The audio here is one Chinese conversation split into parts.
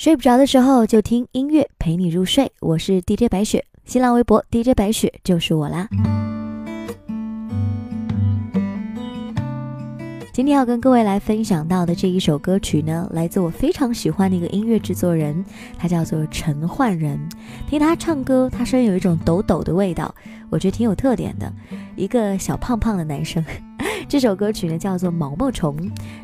睡不着的时候就听音乐陪你入睡，我是 DJ 白雪，新浪微博 DJ 白雪就是我啦。今天要跟各位来分享到的这一首歌曲呢，来自我非常喜欢的一个音乐制作人，他叫做陈焕仁。听他唱歌，他声音有一种抖抖的味道，我觉得挺有特点的，一个小胖胖的男生。这首歌曲呢叫做《毛毛虫》。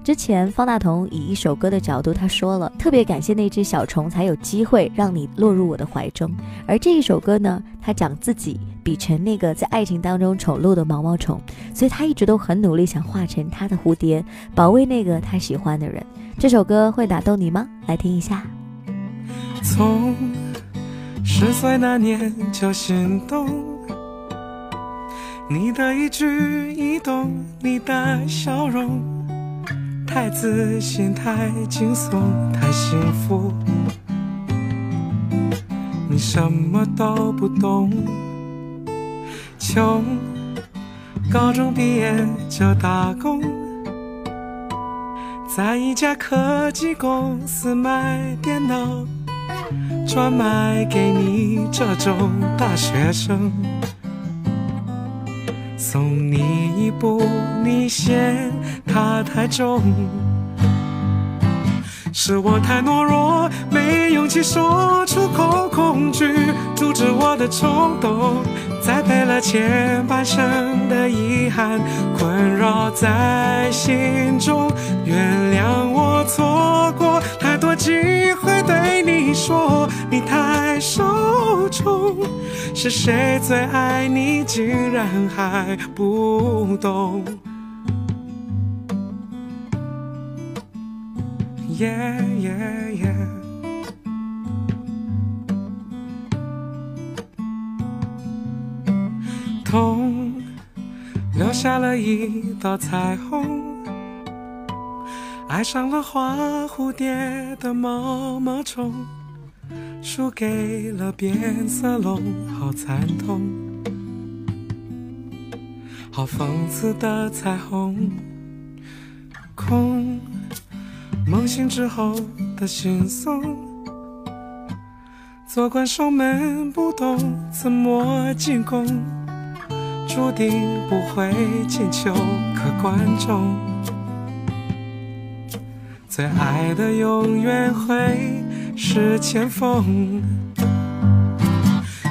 之前方大同以一首歌的角度，他说了特别感谢那只小虫，才有机会让你落入我的怀中。而这一首歌呢，他讲自己比成那个在爱情当中丑陋的毛毛虫，所以他一直都很努力想化成他的蝴蝶，保卫那个他喜欢的人。这首歌会打动你吗？来听一下。从十岁那年就心动。你的一举一动，你的笑容，太自信，太轻松，太幸福。你什么都不懂，穷，高中毕业就打工，在一家科技公司卖电脑，专卖给你这种大学生。送你一步，你嫌它太重，是我太懦弱，没勇气说出口，恐惧阻止我的冲动，栽培了前半生的遗憾，困扰在心中。原谅我错过太多机会，对你说你太瘦是谁最爱你，竟然还不懂？耶耶耶！痛，留下了一道彩虹，爱上了花蝴蝶的毛毛虫。输给了变色龙，好惨痛，好讽刺的彩虹，空，梦醒之后的惺忪，坐关守门不懂怎么进攻，注定不会进球，可观众最爱的永远会。是前锋，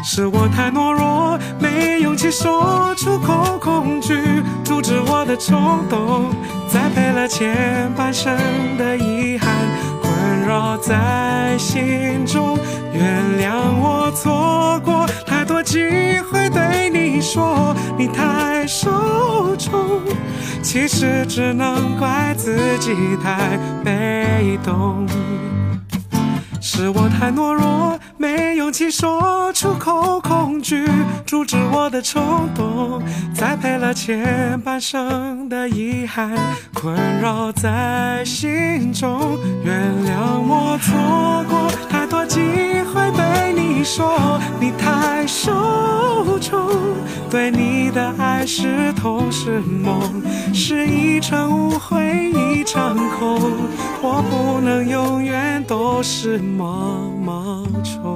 是我太懦弱，没勇气说出口，恐惧阻止我的冲动，栽培了前半生的遗憾，困扰在心中。原谅我错过太多机会，对你说你太受宠，其实只能怪自己太被动。是我太懦弱，没勇气说出口，恐惧阻止我的冲动，栽培了前半生的遗憾，困扰在心中。原谅我错过太多机会，对你说你太，对你的爱是痛是梦，是一场误会一场空，我不能永远都是。毛毛虫。